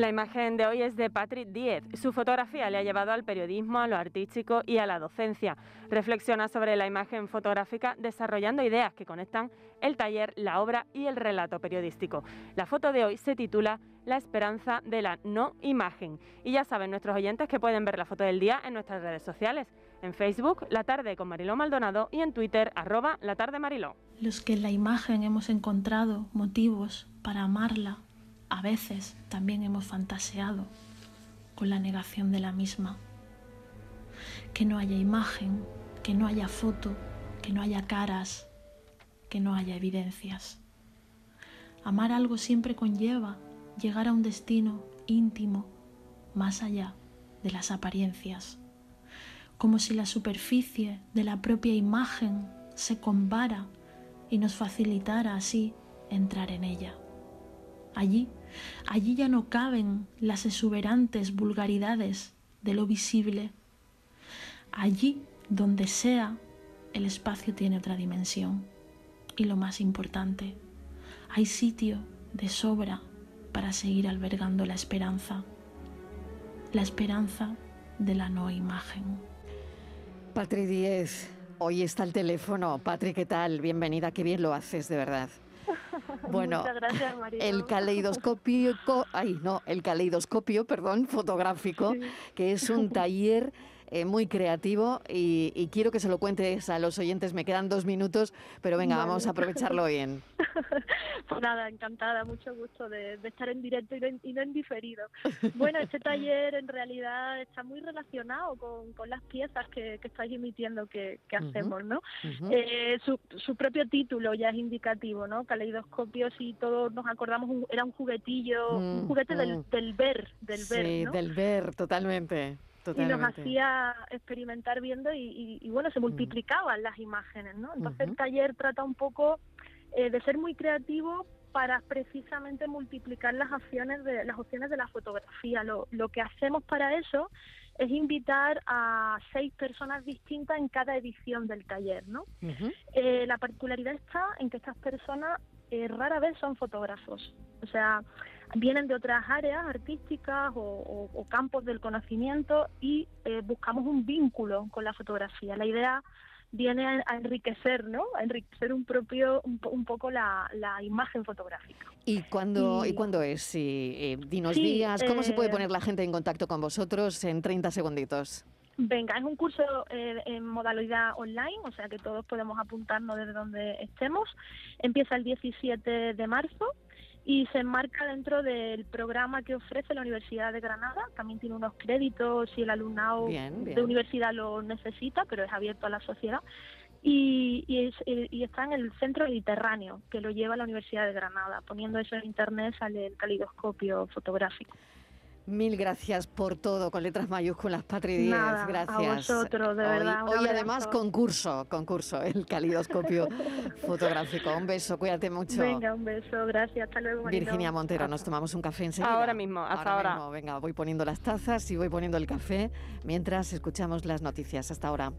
La imagen de hoy es de Patrick Diez. Su fotografía le ha llevado al periodismo, a lo artístico y a la docencia. Reflexiona sobre la imagen fotográfica desarrollando ideas que conectan el taller, la obra y el relato periodístico. La foto de hoy se titula La esperanza de la no imagen. Y ya saben nuestros oyentes que pueden ver la foto del día en nuestras redes sociales. En Facebook, La Tarde con Mariló Maldonado y en Twitter, arroba La Tarde Mariló. Los que en la imagen hemos encontrado motivos para amarla a veces también hemos fantaseado con la negación de la misma. Que no haya imagen, que no haya foto, que no haya caras, que no haya evidencias. Amar algo siempre conlleva llegar a un destino íntimo, más allá de las apariencias, como si la superficie de la propia imagen se combara y nos facilitara así entrar en ella. Allí, allí ya no caben las exuberantes vulgaridades de lo visible. Allí, donde sea, el espacio tiene otra dimensión. Y lo más importante, hay sitio de sobra para seguir albergando la esperanza. La esperanza de la no imagen. Patri Díez, hoy está el teléfono. Patri, ¿qué tal? Bienvenida, qué bien lo haces, de verdad. Bueno, el caleidoscopio, ay, no, el caleidoscopio, perdón, fotográfico, que es un taller eh, muy creativo y, quiero que se lo cuentes a los oyentes. Me quedan dos minutos, pero venga, vamos a aprovecharlo bien. pues nada, encantada, mucho gusto de, estar en directo y no, en diferido. Bueno, este taller en realidad está muy relacionado con, las piezas que, estáis emitiendo que, hacemos, ¿no? Eh, su, propio título ya es indicativo, ¿no? Caleidoscopio, si todos nos acordamos, era un juguetillo, un juguete del, del ver, del ver, Sí, del ver, totalmente. Y nos hacía experimentar viendo y, bueno, se mm. multiplicaban las imágenes, ¿no? Entonces el taller trata un poco eh, de ser muy creativo para precisamente multiplicar las opciones de las opciones de la fotografía. Lo, lo que hacemos para eso es invitar a seis personas distintas en cada edición del taller, ¿no? Eh, la particularidad está en que estas personas eh, rara vez son fotógrafos, o sea, vienen de otras áreas artísticas o, campos del conocimiento y eh, buscamos un vínculo con la fotografía. La idea viene a, enriquecer, ¿no? A enriquecer un propio, un, poco la, imagen fotográfica. ¿Y cuándo, y, cuándo es? Sí, eh, dinos días, ¿cómo se puede eh, poner la gente en contacto con vosotros en 30 segunditos? Venga, es un curso en modalidad online, o sea que todos podemos apuntarnos desde donde estemos. Empieza el 17 de marzo y se enmarca dentro del programa que ofrece la Universidad de Granada. También tiene unos créditos si el alumnado de universidad lo necesita, pero es abierto a la sociedad. Y, y, está en el centro mediterráneo, que lo lleva la Universidad de Granada. Poniendo eso en internet sale el calidoscopio fotográfico. Mil gracias por todo, con letras mayúsculas, Patri Díaz, gracias. A vosotros, de verdad. Hoy, además concurso, concurso, el calidoscopio fotográfico. Un beso, cuídate mucho. Venga, un beso, gracias, hasta luego. Virginia Montero, nos tomamos un café enseguida. Ahora mismo, hasta ahora. Venga, voy poniendo las tazas y voy poniendo el café mientras escuchamos las noticias. Hasta ahora.